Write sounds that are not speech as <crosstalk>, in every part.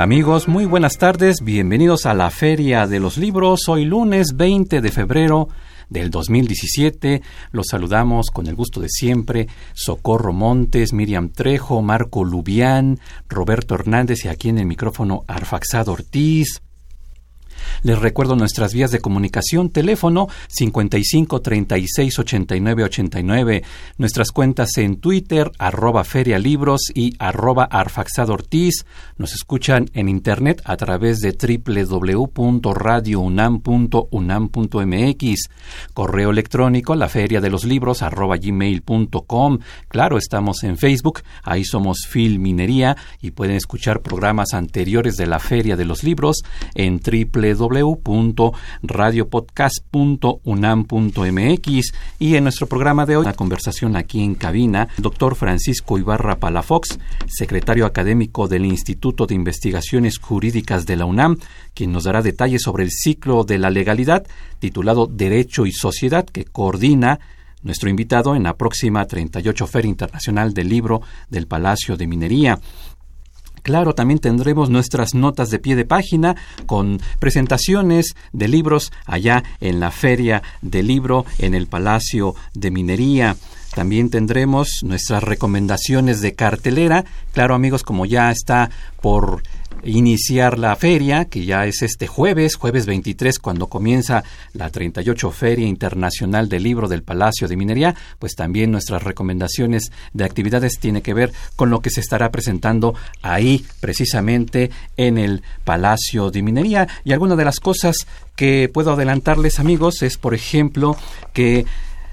Amigos, muy buenas tardes, bienvenidos a la Feria de los Libros. Hoy lunes 20 de febrero del 2017. Los saludamos con el gusto de siempre. Socorro Montes, Miriam Trejo, Marco Lubián, Roberto Hernández y aquí en el micrófono Arfaxado Ortiz. Les recuerdo nuestras vías de comunicación, teléfono 55 36 89 89, nuestras cuentas en Twitter, arroba ferialibros y arroba arfaxado ortiz. Nos escuchan en internet a través de www.radiounam.unam.mx, correo electrónico, la feria de los libros, arroba gmail.com. Claro, estamos en Facebook, ahí somos Filminería y pueden escuchar programas anteriores de la Feria de los Libros en www www.radiopodcast.unam.mx y en nuestro programa de hoy, la conversación aquí en cabina, doctor Francisco Ibarra Palafox, secretario académico del Instituto de Investigaciones Jurídicas de la UNAM, quien nos dará detalles sobre el ciclo de la legalidad titulado Derecho y Sociedad que coordina nuestro invitado en la próxima 38 Feria Internacional del Libro del Palacio de Minería. Claro, también tendremos nuestras notas de pie de página con presentaciones de libros allá en la Feria del Libro en el Palacio de Minería. También tendremos nuestras recomendaciones de cartelera. Claro, amigos, como ya está por iniciar la feria, que ya es este jueves, jueves 23, cuando comienza la 38 Feria Internacional del Libro del Palacio de Minería, pues también nuestras recomendaciones de actividades tiene que ver con lo que se estará presentando ahí, precisamente en el Palacio de Minería. Y alguna de las cosas que puedo adelantarles, amigos, es, por ejemplo, que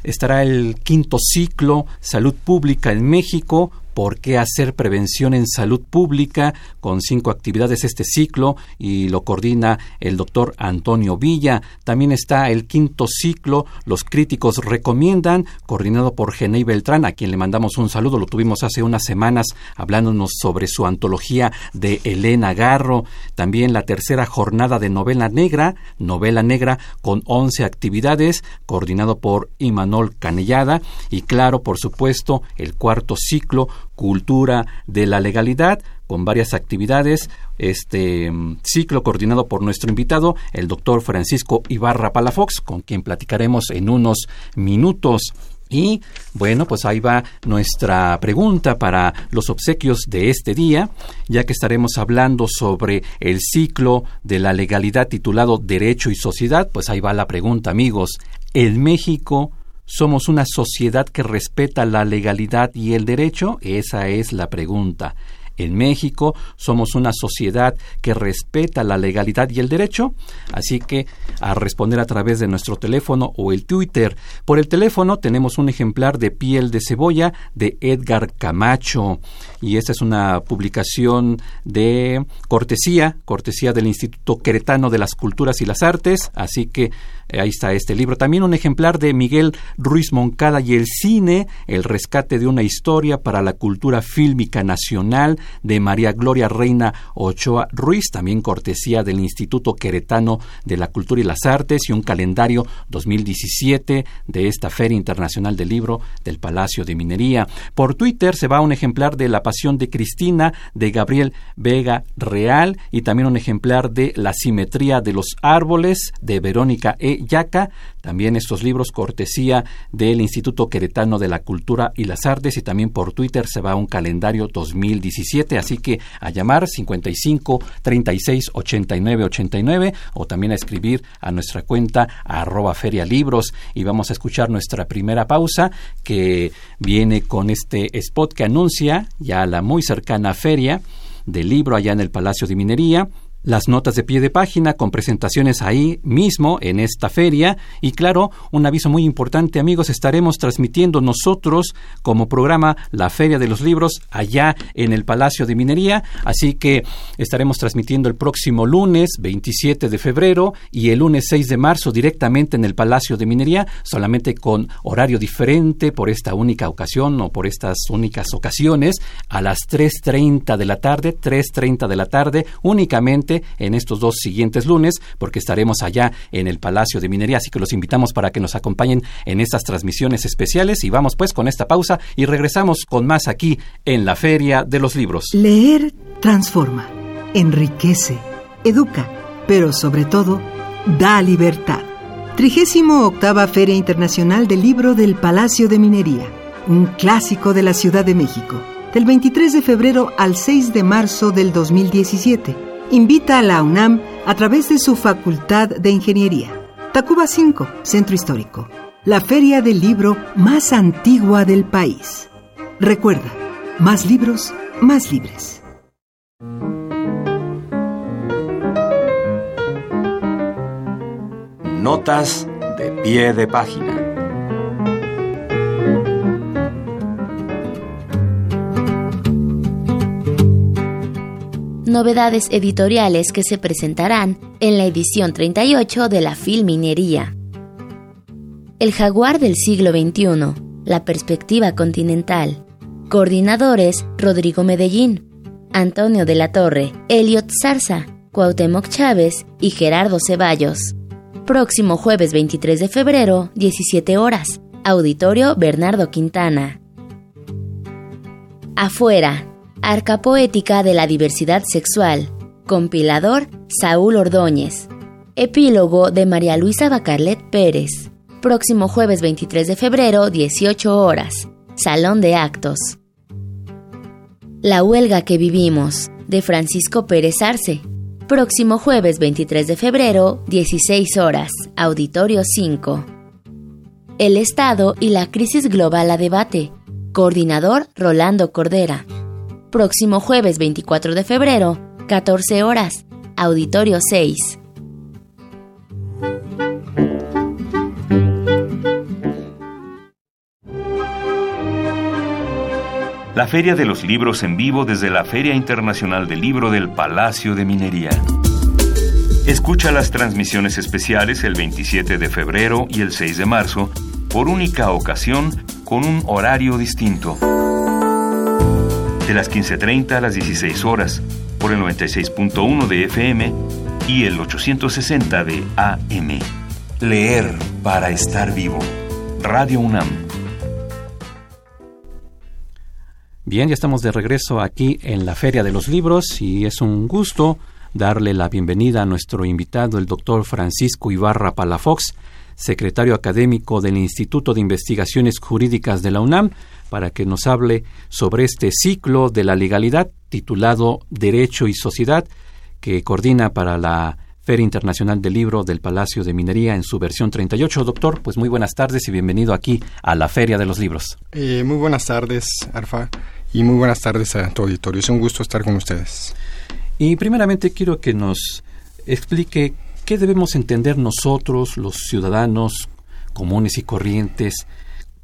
estará el quinto ciclo Salud Pública en México por qué hacer prevención en salud pública con cinco actividades este ciclo y lo coordina el doctor Antonio Villa. También está el quinto ciclo, los críticos recomiendan, coordinado por Genei Beltrán, a quien le mandamos un saludo, lo tuvimos hace unas semanas hablándonos sobre su antología de Elena Garro. También la tercera jornada de novela negra, novela negra con once actividades, coordinado por Imanol Canellada. Y claro, por supuesto, el cuarto ciclo cultura de la legalidad con varias actividades, este mm, ciclo coordinado por nuestro invitado, el doctor Francisco Ibarra Palafox, con quien platicaremos en unos minutos. Y bueno, pues ahí va nuestra pregunta para los obsequios de este día, ya que estaremos hablando sobre el ciclo de la legalidad titulado Derecho y Sociedad, pues ahí va la pregunta, amigos. ¿El México ¿Somos una sociedad que respeta la legalidad y el derecho? Esa es la pregunta. En México somos una sociedad que respeta la legalidad y el derecho, así que a responder a través de nuestro teléfono o el Twitter. Por el teléfono tenemos un ejemplar de Piel de Cebolla de Edgar Camacho y esta es una publicación de cortesía, cortesía del Instituto Queretano de las Culturas y las Artes, así que ahí está este libro. También un ejemplar de Miguel Ruiz Moncada y el cine, El rescate de una historia para la cultura fílmica nacional de María Gloria Reina Ochoa Ruiz, también cortesía del Instituto Queretano de la Cultura y las Artes y un calendario 2017 de esta Feria Internacional del Libro del Palacio de Minería. Por Twitter se va un ejemplar de La Pasión de Cristina de Gabriel Vega Real y también un ejemplar de La Simetría de los Árboles de Verónica E. Yaca, también estos libros cortesía del Instituto Queretano de la Cultura y las Artes y también por Twitter se va un calendario 2017, así que a llamar 55 36 89 89 o también a escribir a nuestra cuenta arroba feria libros y vamos a escuchar nuestra primera pausa que viene con este spot que anuncia ya la muy cercana feria del libro allá en el Palacio de Minería las notas de pie de página con presentaciones ahí mismo en esta feria. Y claro, un aviso muy importante amigos, estaremos transmitiendo nosotros como programa la Feria de los Libros allá en el Palacio de Minería, así que estaremos transmitiendo el próximo lunes 27 de febrero y el lunes 6 de marzo directamente en el Palacio de Minería, solamente con horario diferente por esta única ocasión o por estas únicas ocasiones a las 3.30 de la tarde, 3.30 de la tarde únicamente en estos dos siguientes lunes, porque estaremos allá en el Palacio de Minería, así que los invitamos para que nos acompañen en estas transmisiones especiales y vamos pues con esta pausa y regresamos con más aquí en la Feria de los Libros. Leer transforma, enriquece, educa, pero sobre todo da libertad. 38 Feria Internacional del Libro del Palacio de Minería, un clásico de la Ciudad de México, del 23 de febrero al 6 de marzo del 2017 invita a la UNAM a través de su Facultad de Ingeniería. Tacuba 5, Centro Histórico, la feria del libro más antigua del país. Recuerda, más libros, más libres. Notas de pie de página. Novedades editoriales que se presentarán en la edición 38 de la Filminería. El jaguar del siglo XXI, la perspectiva continental. Coordinadores Rodrigo Medellín, Antonio de la Torre, Elliot Zarza, Cuauhtémoc Chávez y Gerardo Ceballos. Próximo jueves 23 de febrero, 17 horas. Auditorio Bernardo Quintana. Afuera, Arca Poética de la Diversidad Sexual. Compilador Saúl Ordóñez. Epílogo de María Luisa Bacarlet Pérez. Próximo jueves 23 de febrero, 18 horas. Salón de Actos. La huelga que vivimos, de Francisco Pérez Arce. Próximo jueves 23 de febrero, 16 horas. Auditorio 5. El Estado y la crisis global a debate. Coordinador Rolando Cordera próximo jueves 24 de febrero, 14 horas, Auditorio 6. La Feria de los Libros en vivo desde la Feria Internacional del Libro del Palacio de Minería. Escucha las transmisiones especiales el 27 de febrero y el 6 de marzo por única ocasión con un horario distinto de las 15.30 a las 16 horas, por el 96.1 de FM y el 860 de AM. Leer para estar vivo. Radio UNAM. Bien, ya estamos de regreso aquí en la Feria de los Libros y es un gusto darle la bienvenida a nuestro invitado, el doctor Francisco Ibarra Palafox, secretario académico del Instituto de Investigaciones Jurídicas de la UNAM, para que nos hable sobre este ciclo de la legalidad titulado Derecho y Sociedad, que coordina para la Feria Internacional del Libro del Palacio de Minería en su versión 38. Doctor, pues muy buenas tardes y bienvenido aquí a la Feria de los Libros. Eh, muy buenas tardes, Arfa, y muy buenas tardes a tu auditorio. Es un gusto estar con ustedes. Y primeramente quiero que nos explique qué debemos entender nosotros, los ciudadanos comunes y corrientes,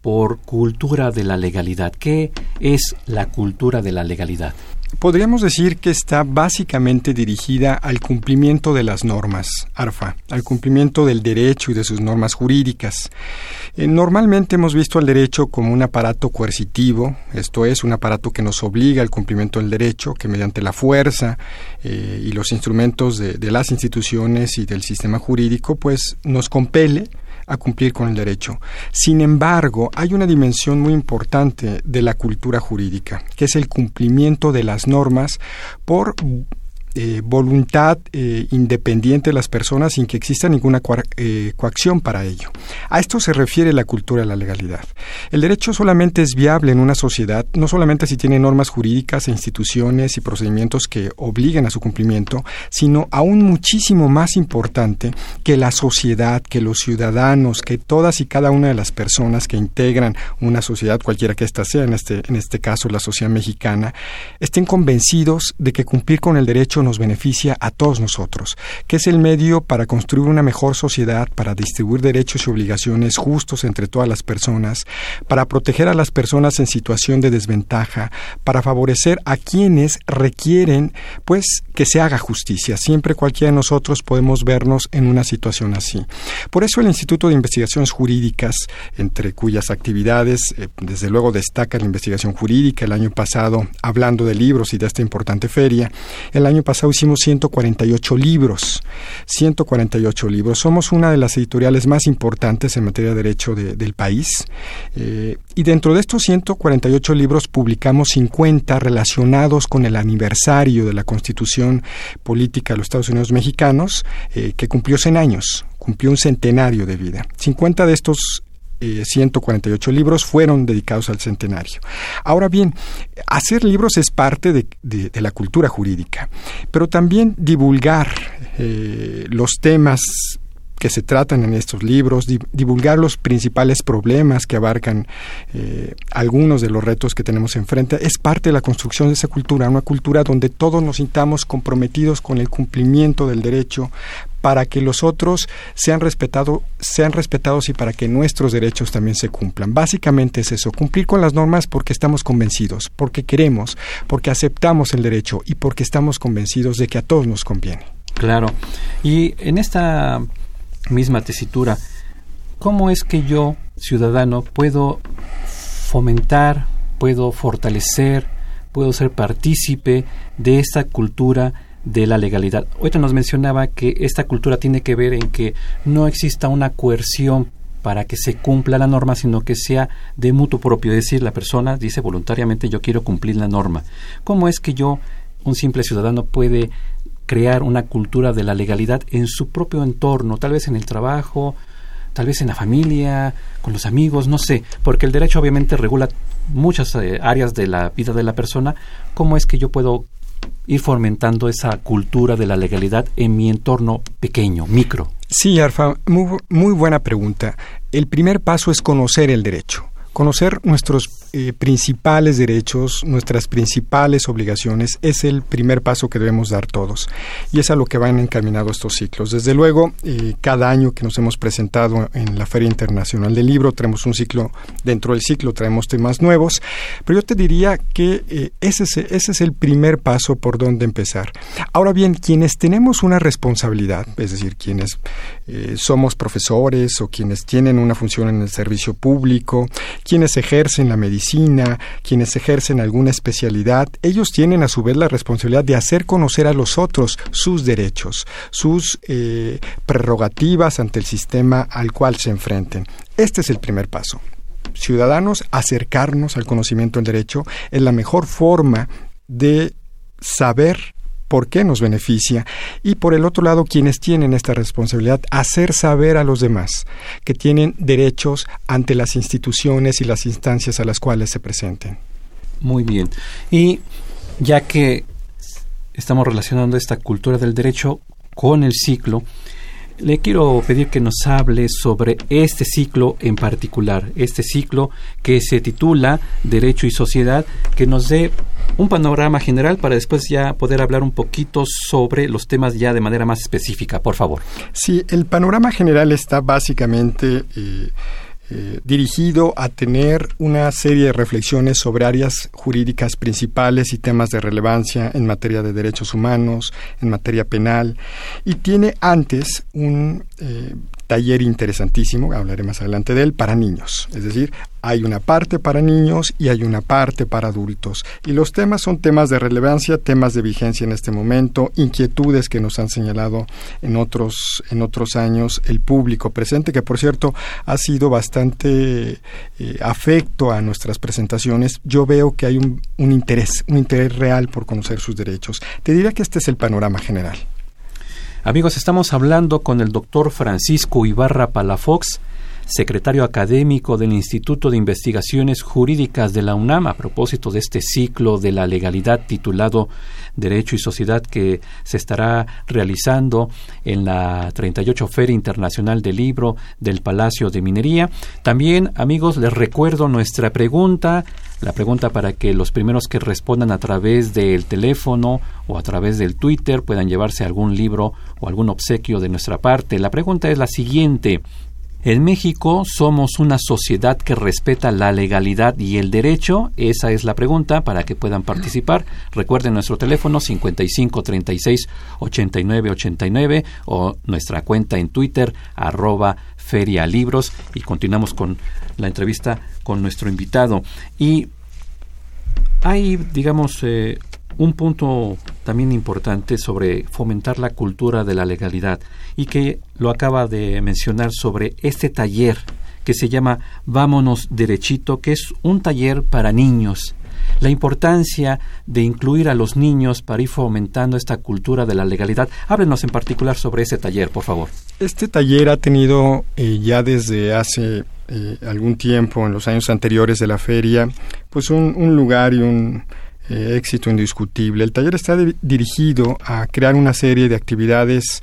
por cultura de la legalidad. ¿Qué es la cultura de la legalidad? Podríamos decir que está básicamente dirigida al cumplimiento de las normas, ARFA, al cumplimiento del derecho y de sus normas jurídicas. Eh, normalmente hemos visto al derecho como un aparato coercitivo, esto es, un aparato que nos obliga al cumplimiento del derecho, que mediante la fuerza eh, y los instrumentos de, de las instituciones y del sistema jurídico, pues nos compele a cumplir con el derecho. Sin embargo, hay una dimensión muy importante de la cultura jurídica, que es el cumplimiento de las normas por eh, voluntad eh, independiente de las personas sin que exista ninguna eh, coacción para ello. A esto se refiere la cultura de la legalidad. El derecho solamente es viable en una sociedad, no solamente si tiene normas jurídicas e instituciones y procedimientos que obliguen a su cumplimiento, sino aún muchísimo más importante que la sociedad, que los ciudadanos, que todas y cada una de las personas que integran una sociedad, cualquiera que ésta sea, en este, en este caso la sociedad mexicana, estén convencidos de que cumplir con el derecho nos beneficia a todos nosotros, que es el medio para construir una mejor sociedad, para distribuir derechos y obligaciones justos entre todas las personas, para proteger a las personas en situación de desventaja, para favorecer a quienes requieren pues que se haga justicia. Siempre cualquiera de nosotros podemos vernos en una situación así. Por eso el Instituto de Investigaciones Jurídicas, entre cuyas actividades eh, desde luego destaca la investigación jurídica, el año pasado hablando de libros y de esta importante feria, el año pasado hicimos 148 libros, 148 libros. Somos una de las editoriales más importantes en materia de derecho del país eh, y dentro de estos 148 libros publicamos 50 relacionados con el aniversario de la Constitución Política de los Estados Unidos Mexicanos, eh, que cumplió 100 años, cumplió un centenario de vida. 50 de estos 148 eh, libros fueron dedicados al centenario. Ahora bien, hacer libros es parte de, la cultura jurídica, pero también divulgar eh, los temas que se tratan en estos libros, divulgar los principales problemas que abarcan eh, algunos de los retos que tenemos enfrente, es parte de la construcción de esa cultura, una cultura donde todos nos sintamos comprometidos con el cumplimiento del derecho para que los otros sean, respetado, sean respetados y para que nuestros derechos también se cumplan. Básicamente es eso, cumplir con las normas porque estamos convencidos, porque queremos, porque aceptamos el derecho y porque estamos convencidos de que a todos nos conviene. Claro. Y en esta misma tesitura, ¿cómo es que yo, ciudadano, puedo fomentar, puedo fortalecer, puedo ser partícipe de esta cultura de la legalidad? Ahorita nos mencionaba que esta cultura tiene que ver en que no exista una coerción para que se cumpla la norma, sino que sea de mutuo propio, es decir, la persona dice voluntariamente yo quiero cumplir la norma. ¿Cómo es que yo, un simple ciudadano, puede crear una cultura de la legalidad en su propio entorno, tal vez en el trabajo, tal vez en la familia, con los amigos, no sé, porque el derecho obviamente regula muchas eh, áreas de la vida de la persona, ¿cómo es que yo puedo ir fomentando esa cultura de la legalidad en mi entorno pequeño, micro? Sí, Arfa, muy, muy buena pregunta. El primer paso es conocer el derecho. Conocer nuestros eh, principales derechos, nuestras principales obligaciones, es el primer paso que debemos dar todos. Y es a lo que van encaminados estos ciclos. Desde luego, eh, cada año que nos hemos presentado en la Feria Internacional del Libro, traemos un ciclo, dentro del ciclo traemos temas nuevos, pero yo te diría que eh, ese, es, ese es el primer paso por donde empezar. Ahora bien, quienes tenemos una responsabilidad, es decir, quienes somos profesores o quienes tienen una función en el servicio público, quienes ejercen la medicina, quienes ejercen alguna especialidad, ellos tienen a su vez la responsabilidad de hacer conocer a los otros sus derechos, sus eh, prerrogativas ante el sistema al cual se enfrenten. Este es el primer paso. Ciudadanos, acercarnos al conocimiento del derecho es la mejor forma de saber por qué nos beneficia y por el otro lado quienes tienen esta responsabilidad hacer saber a los demás que tienen derechos ante las instituciones y las instancias a las cuales se presenten. Muy bien. Y ya que estamos relacionando esta cultura del derecho con el ciclo, le quiero pedir que nos hable sobre este ciclo en particular, este ciclo que se titula Derecho y Sociedad, que nos dé un panorama general para después ya poder hablar un poquito sobre los temas ya de manera más específica, por favor. Sí, el panorama general está básicamente eh, eh, dirigido a tener una serie de reflexiones sobre áreas jurídicas principales y temas de relevancia en materia de derechos humanos, en materia penal, y tiene antes un eh, taller interesantísimo, hablaré más adelante de él, para niños. Es decir, hay una parte para niños y hay una parte para adultos. Y los temas son temas de relevancia, temas de vigencia en este momento, inquietudes que nos han señalado en otros, en otros años el público presente, que por cierto ha sido bastante eh, afecto a nuestras presentaciones. Yo veo que hay un, un interés, un interés real por conocer sus derechos. Te diría que este es el panorama general. Amigos, estamos hablando con el doctor Francisco Ibarra Palafox, secretario académico del Instituto de Investigaciones Jurídicas de la UNAM, a propósito de este ciclo de la legalidad titulado Derecho y Sociedad que se estará realizando en la 38 Feria Internacional del Libro del Palacio de Minería. También, amigos, les recuerdo nuestra pregunta La pregunta para que los primeros que respondan a través del teléfono o a través del Twitter puedan llevarse algún libro o algún obsequio de nuestra parte. La pregunta es la siguiente. En México somos una sociedad que respeta la legalidad y el derecho. Esa es la pregunta para que puedan participar. Recuerden nuestro teléfono 55 36 89 89 o nuestra cuenta en Twitter arroba ferialibros y continuamos con la entrevista con nuestro invitado. Y hay, digamos, eh, un punto también importante sobre fomentar la cultura de la legalidad y que lo acaba de mencionar sobre este taller que se llama Vámonos Derechito, que es un taller para niños. La importancia de incluir a los niños para ir fomentando esta cultura de la legalidad. Háblenos en particular sobre ese taller, por favor. Este taller ha tenido eh, ya desde hace eh, algún tiempo, en los años anteriores de la feria, pues un lugar y un, eh, éxito indiscutible. El taller está dirigido a crear una serie de actividades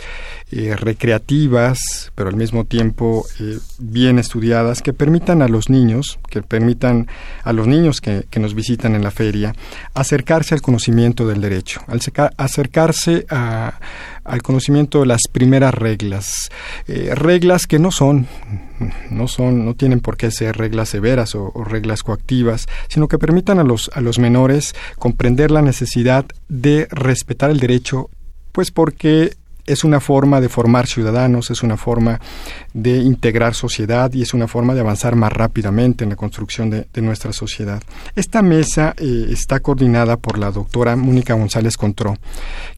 eh, recreativas, pero al mismo tiempo eh, bien estudiadas, que permitan a los niños, que permitan a los niños que, nos visitan en la feria, acercarse al conocimiento del derecho, acercarse al conocimiento de las primeras reglas, reglas que no son no son, no tienen por qué ser reglas severas o, reglas coactivas, sino que permitan a los, a los menores comprender la necesidad de respetar el derecho, pues porque es una forma de formar ciudadanos, es una forma de integrar sociedad y es una forma de avanzar más rápidamente en la construcción de, nuestra sociedad. Esta mesa eh, está coordinada por la doctora Mónica González Contró,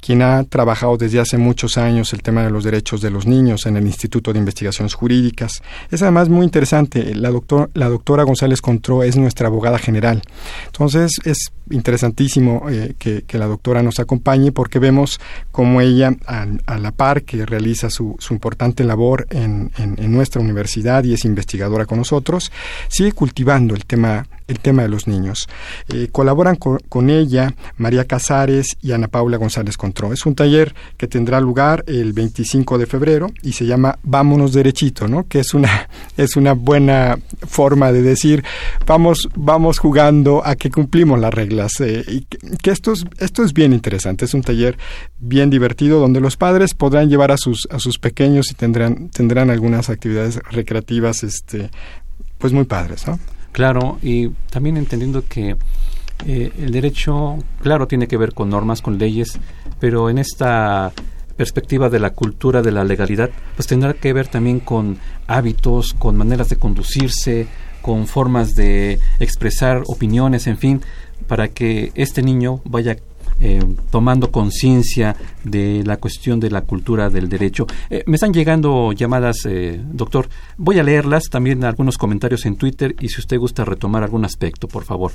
quien ha trabajado desde hace muchos años el tema de los derechos de los niños en el Instituto de Investigaciones Jurídicas. Es además muy interesante, la, doctor, la doctora González Contró es nuestra abogada general. Entonces es interesantísimo eh, que, la doctora nos acompañe porque vemos cómo ella, a, la par que realiza su, su importante labor en, en, nuestra universidad y es investigadora con nosotros, sigue cultivando el tema el tema de los niños. Eh, colaboran con, ella María Casares y Ana Paula González Contró. Es un taller que tendrá lugar el 25 de febrero y se llama Vámonos derechito, ¿no? Que es una <laughs> es una buena forma de decir vamos vamos jugando a que cumplimos las reglas eh, y que, esto es esto es bien interesante. Es un taller bien divertido donde los padres podrán llevar a sus a sus pequeños y tendrán tendrán algunas actividades recreativas este pues muy padres, ¿no? Claro, y también entendiendo que eh, el derecho, claro, tiene que ver con normas, con leyes, pero en esta perspectiva de la cultura de la legalidad, pues tendrá que ver también con hábitos, con maneras de conducirse, con formas de expresar opiniones, en fin, para que este niño vaya eh, tomando conciencia de la cuestión de la cultura del derecho. Eh, me están llegando llamadas, eh, doctor. Voy a leerlas, también algunos comentarios en Twitter y si usted gusta retomar algún aspecto, por favor.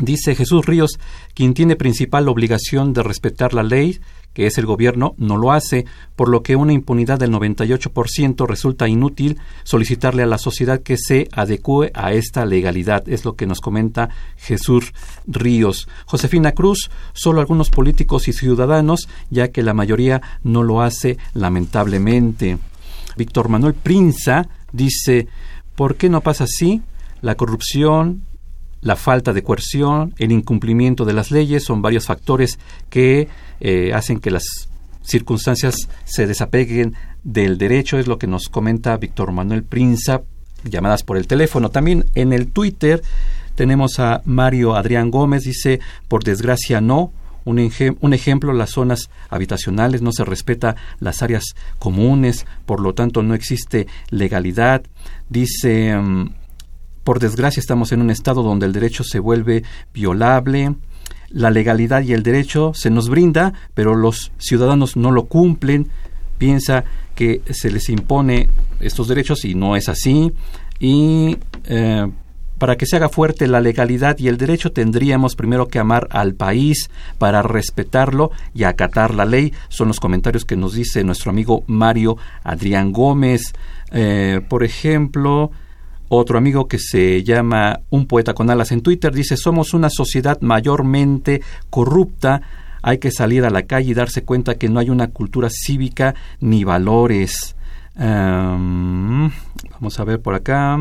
Dice Jesús Ríos, quien tiene principal obligación de respetar la ley, que es el gobierno, no lo hace, por lo que una impunidad del 98% resulta inútil solicitarle a la sociedad que se adecue a esta legalidad. Es lo que nos comenta Jesús Ríos. Josefina Cruz, solo algunos políticos y ciudadanos, ya que la mayoría no lo hace lamentablemente. Víctor Manuel Prinza dice, ¿por qué no pasa así? La corrupción, la falta de coerción, el incumplimiento de las leyes son varios factores que eh, hacen que las circunstancias se desapeguen del derecho, es lo que nos comenta Víctor Manuel Prinza, llamadas por el teléfono. También en el Twitter tenemos a Mario Adrián Gómez, dice, por desgracia no, un, un, ejemplo, las zonas habitacionales, no se respeta las áreas comunes, por lo tanto no existe legalidad. Dice, mm, por desgracia estamos en un estado donde el derecho se vuelve violable, la legalidad y el derecho se nos brinda, pero los ciudadanos no lo cumplen, piensa que se les impone estos derechos y no es así. Y eh, para que se haga fuerte la legalidad y el derecho tendríamos primero que amar al país para respetarlo y acatar la ley. Son los comentarios que nos dice nuestro amigo Mario Adrián Gómez. Eh, por ejemplo, otro amigo que se llama Un Poeta con Alas en Twitter dice, somos una sociedad mayormente corrupta, hay que salir a la calle y darse cuenta que no hay una cultura cívica ni valores. vamos a ver por acá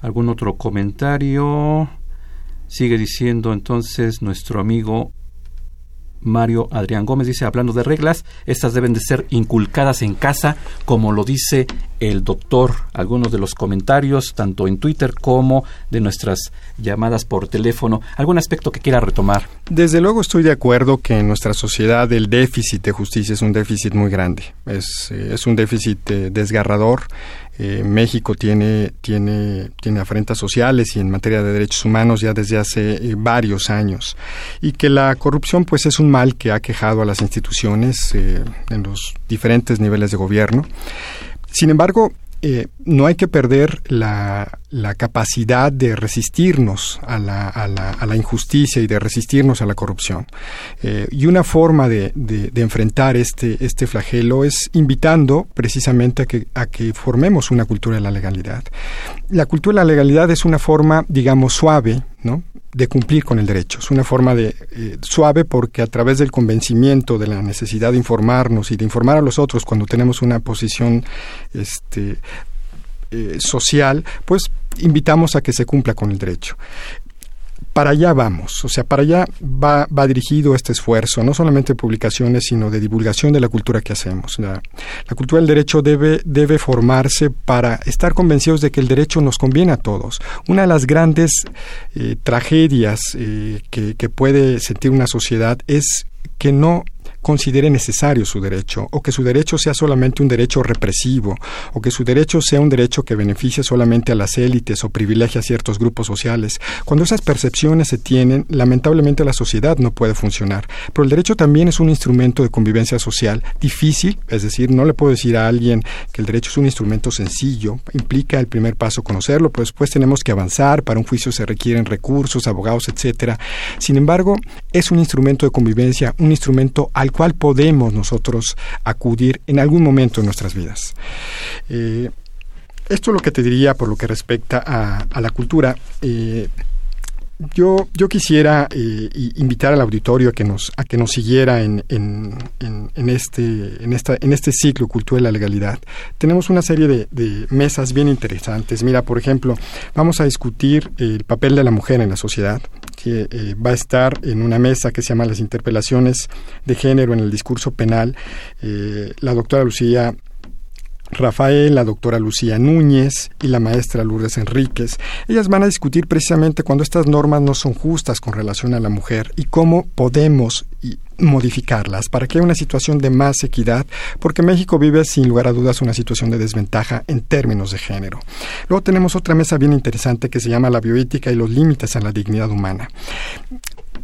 algún otro comentario. Sigue diciendo entonces nuestro amigo Mario Adrián Gómez dice, hablando de reglas, estas deben de ser inculcadas en casa, como lo dice el doctor. Algunos de los comentarios, tanto en Twitter como de nuestras llamadas por teléfono. ¿Algún aspecto que quiera retomar? Desde luego estoy de acuerdo que en nuestra sociedad el déficit de justicia es un déficit muy grande. Es, eh, es un déficit eh, desgarrador eh, México tiene, tiene, tiene afrentas sociales y en materia de derechos humanos ya desde hace varios años y que la corrupción pues es un mal que ha quejado a las instituciones eh, en los diferentes niveles de gobierno. Sin embargo, eh, no hay que perder la, capacidad de resistirnos a la, injusticia y de resistirnos a la corrupción. Eh, y una forma de, de, de, enfrentar este, este flagelo es invitando precisamente a que, a que formemos una cultura de la legalidad. La cultura de la legalidad es una forma, digamos, suave, ¿no? de cumplir con el derecho. Es una forma de eh, suave porque a través del convencimiento de la necesidad de informarnos y de informar a los otros cuando tenemos una posición este, eh, social, pues invitamos a que se cumpla con el derecho para allá vamos, o sea, para allá va, dirigido este esfuerzo, no solamente de publicaciones, sino de divulgación de la cultura que hacemos. La, la, cultura del derecho debe, debe formarse para estar convencidos de que el derecho nos conviene a todos. Una de las grandes eh, tragedias eh, que, que puede sentir una sociedad es que no considere necesario su derecho, o que su derecho sea solamente un derecho represivo, o que su derecho sea un derecho que beneficie solamente a las élites o privilegie a ciertos grupos sociales. Cuando esas percepciones se tienen, lamentablemente la sociedad no puede funcionar. Pero el derecho también es un instrumento de convivencia social difícil, es decir, no le puedo decir a alguien que el derecho es un instrumento sencillo, implica el primer paso conocerlo, pero después tenemos que avanzar, para un juicio se requieren recursos, abogados, etcétera. Sin embargo, es un instrumento de convivencia, un instrumento al cual podemos nosotros acudir en algún momento de nuestras vidas. Eh, esto es lo que te diría por lo que respecta a, la cultura. Eh, yo, yo quisiera eh, invitar al auditorio a que nos, a que nos siguiera en, en, en, este, en, esta, en este ciclo Cultura de la Legalidad. Tenemos una serie de, de, mesas bien interesantes. Mira, por ejemplo, vamos a discutir el papel de la mujer en la sociedad, que eh, va a estar en una mesa que se llama Las interpelaciones de género en el discurso penal. Eh, la doctora Lucía Rafael, la doctora Lucía Núñez y la maestra Lourdes Enríquez. Ellas van a discutir precisamente cuando estas normas no son justas con relación a la mujer y cómo podemos modificarlas para que haya una situación de más equidad, porque México vive sin lugar a dudas una situación de desventaja en términos de género. Luego tenemos otra mesa bien interesante que se llama la bioética y los límites a la dignidad humana.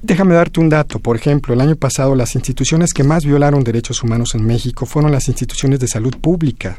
Déjame darte un dato. Por ejemplo, el año pasado las instituciones que más violaron derechos humanos en México fueron las instituciones de salud pública.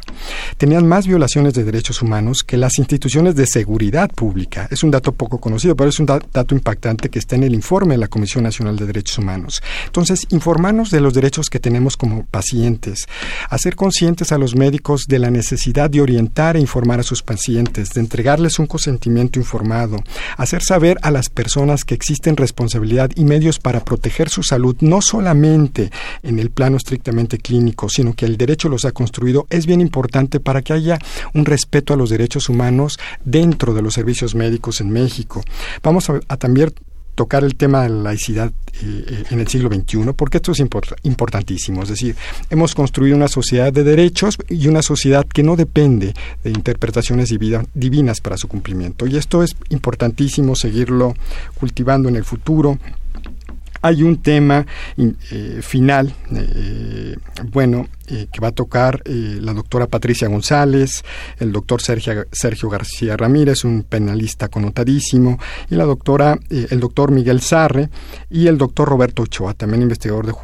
Tenían más violaciones de derechos humanos que las instituciones de seguridad pública. Es un dato poco conocido, pero es un dato impactante que está en el informe de la Comisión Nacional de Derechos Humanos. Entonces, informarnos de los derechos que tenemos como pacientes, hacer conscientes a los médicos de la necesidad de orientar e informar a sus pacientes, de entregarles un consentimiento informado, hacer saber a las personas que existen responsabilidad y medios para proteger su salud, no solamente en el plano estrictamente clínico, sino que el derecho los ha construido, es bien importante para que haya un respeto a los derechos humanos dentro de los servicios médicos en México. Vamos a, también tocar el tema de la laicidad eh, en el siglo XXI, porque esto es import importantísimo. Es decir, hemos construido una sociedad de derechos y una sociedad que no depende de interpretaciones divinas para su cumplimiento. Y esto es importantísimo seguirlo cultivando en el futuro hay un tema eh, final, eh, bueno, eh, que va a tocar eh, la doctora Patricia González, el doctor Sergio, Sergio García Ramírez, un penalista connotadísimo, y la doctora, eh, el doctor Miguel Sarre y el doctor Roberto Ochoa, también investigador de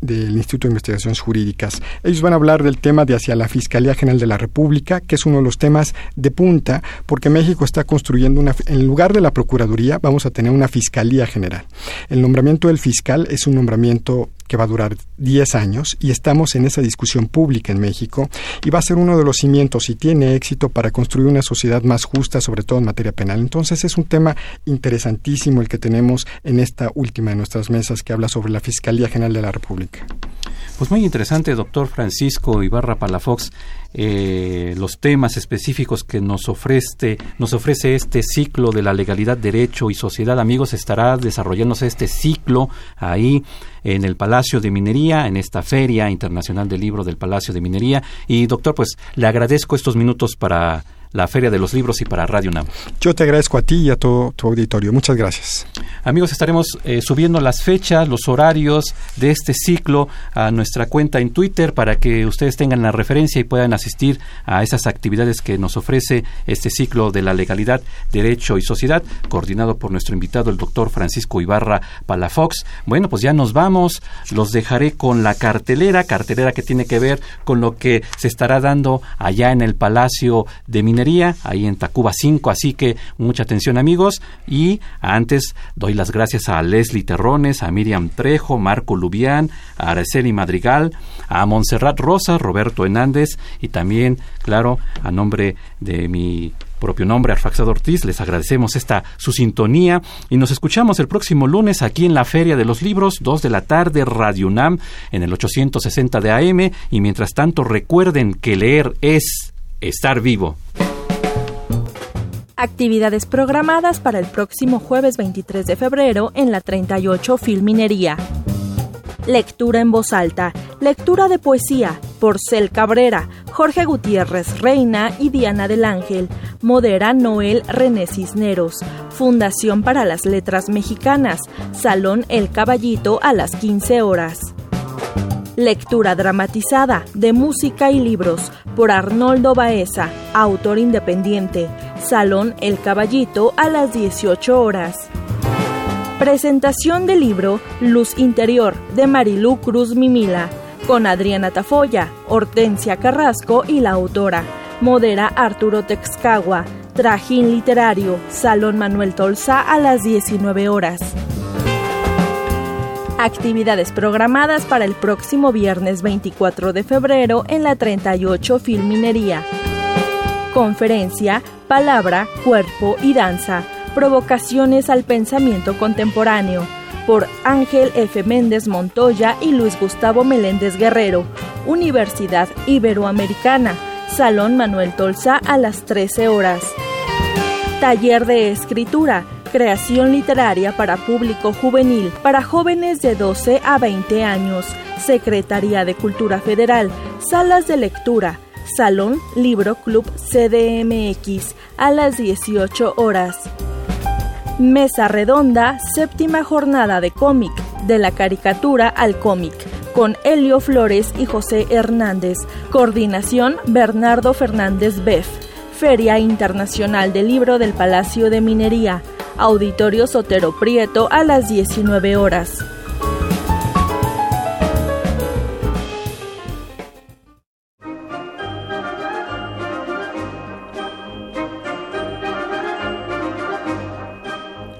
del Instituto de Investigaciones Jurídicas. Ellos van a hablar del tema de hacia la Fiscalía General de la República, que es uno de los temas de punta, porque México está construyendo una, en lugar de la Procuraduría, vamos a tener una Fiscalía General. El nombramiento del fiscal es un nombramiento que va a durar 10 años y estamos en esa discusión pública en México y va a ser uno de los cimientos, si tiene éxito, para construir una sociedad más justa, sobre todo en materia penal. Entonces es un tema interesantísimo el que tenemos en esta última de nuestras mesas que habla sobre la Fiscalía General de la República. Pues muy interesante, doctor Francisco Ibarra Palafox. Eh, los temas específicos que nos ofrece, nos ofrece este ciclo de la legalidad, derecho y sociedad. Amigos, estará desarrollándose este ciclo ahí en el Palacio de Minería, en esta Feria Internacional del Libro del Palacio de Minería. Y doctor, pues le agradezco estos minutos para la Feria de los Libros y para Radio UNAM. Yo te agradezco a ti y a todo tu auditorio. Muchas gracias. Amigos, estaremos eh, subiendo las fechas, los horarios de este ciclo a nuestra cuenta en Twitter para que ustedes tengan la referencia y puedan asistir a esas actividades que nos ofrece este ciclo de la legalidad, derecho y sociedad, coordinado por nuestro invitado, el doctor Francisco Ibarra Palafox. Bueno, pues ya nos vamos. Los dejaré con la cartelera, cartelera que tiene que ver con lo que se estará dando allá en el Palacio de Ahí en Tacuba 5, así que mucha atención amigos. Y antes doy las gracias a Leslie Terrones, a Miriam Trejo, Marco Lubián, a Araceli Madrigal, a Montserrat Rosa, Roberto Hernández y también, claro, a nombre de mi propio nombre, Arfaxado Ortiz. Les agradecemos esta su sintonía y nos escuchamos el próximo lunes aquí en la Feria de los Libros, 2 de la tarde, Radio UNAM, en el 860 de AM. Y mientras tanto, recuerden que leer es estar vivo. Actividades programadas para el próximo jueves 23 de febrero en la 38 Filminería. Lectura en voz alta. Lectura de poesía. Porcel Cabrera, Jorge Gutiérrez Reina y Diana del Ángel. Modera Noel René Cisneros. Fundación para las Letras Mexicanas. Salón El Caballito a las 15 horas. Lectura dramatizada de música y libros por Arnoldo Baeza, autor independiente. Salón El Caballito a las 18 horas. Presentación del libro Luz Interior de Marilú Cruz Mimila con Adriana Tafoya, Hortensia Carrasco y la autora. Modera Arturo Texcagua. Trajín Literario, Salón Manuel Tolsa a las 19 horas. Actividades programadas para el próximo viernes 24 de febrero en la 38 Filminería. Conferencia Palabra, Cuerpo y Danza. Provocaciones al pensamiento contemporáneo. Por Ángel F. Méndez Montoya y Luis Gustavo Meléndez Guerrero. Universidad Iberoamericana. Salón Manuel Tolsa a las 13 horas. Taller de Escritura Creación literaria para público juvenil, para jóvenes de 12 a 20 años. Secretaría de Cultura Federal. Salas de lectura. Salón Libro Club CDMX a las 18 horas. Mesa Redonda, séptima jornada de cómic, de la caricatura al cómic, con Helio Flores y José Hernández. Coordinación Bernardo Fernández Beff. Feria Internacional del Libro del Palacio de Minería. Auditorio Sotero Prieto a las 19 horas.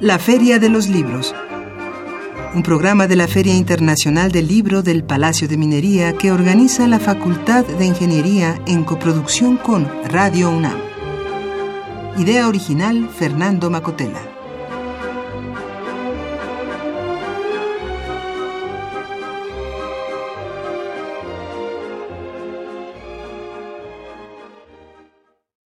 La Feria de los Libros. Un programa de la Feria Internacional del Libro del Palacio de Minería que organiza la Facultad de Ingeniería en coproducción con Radio UNAM. Idea original Fernando Macotela.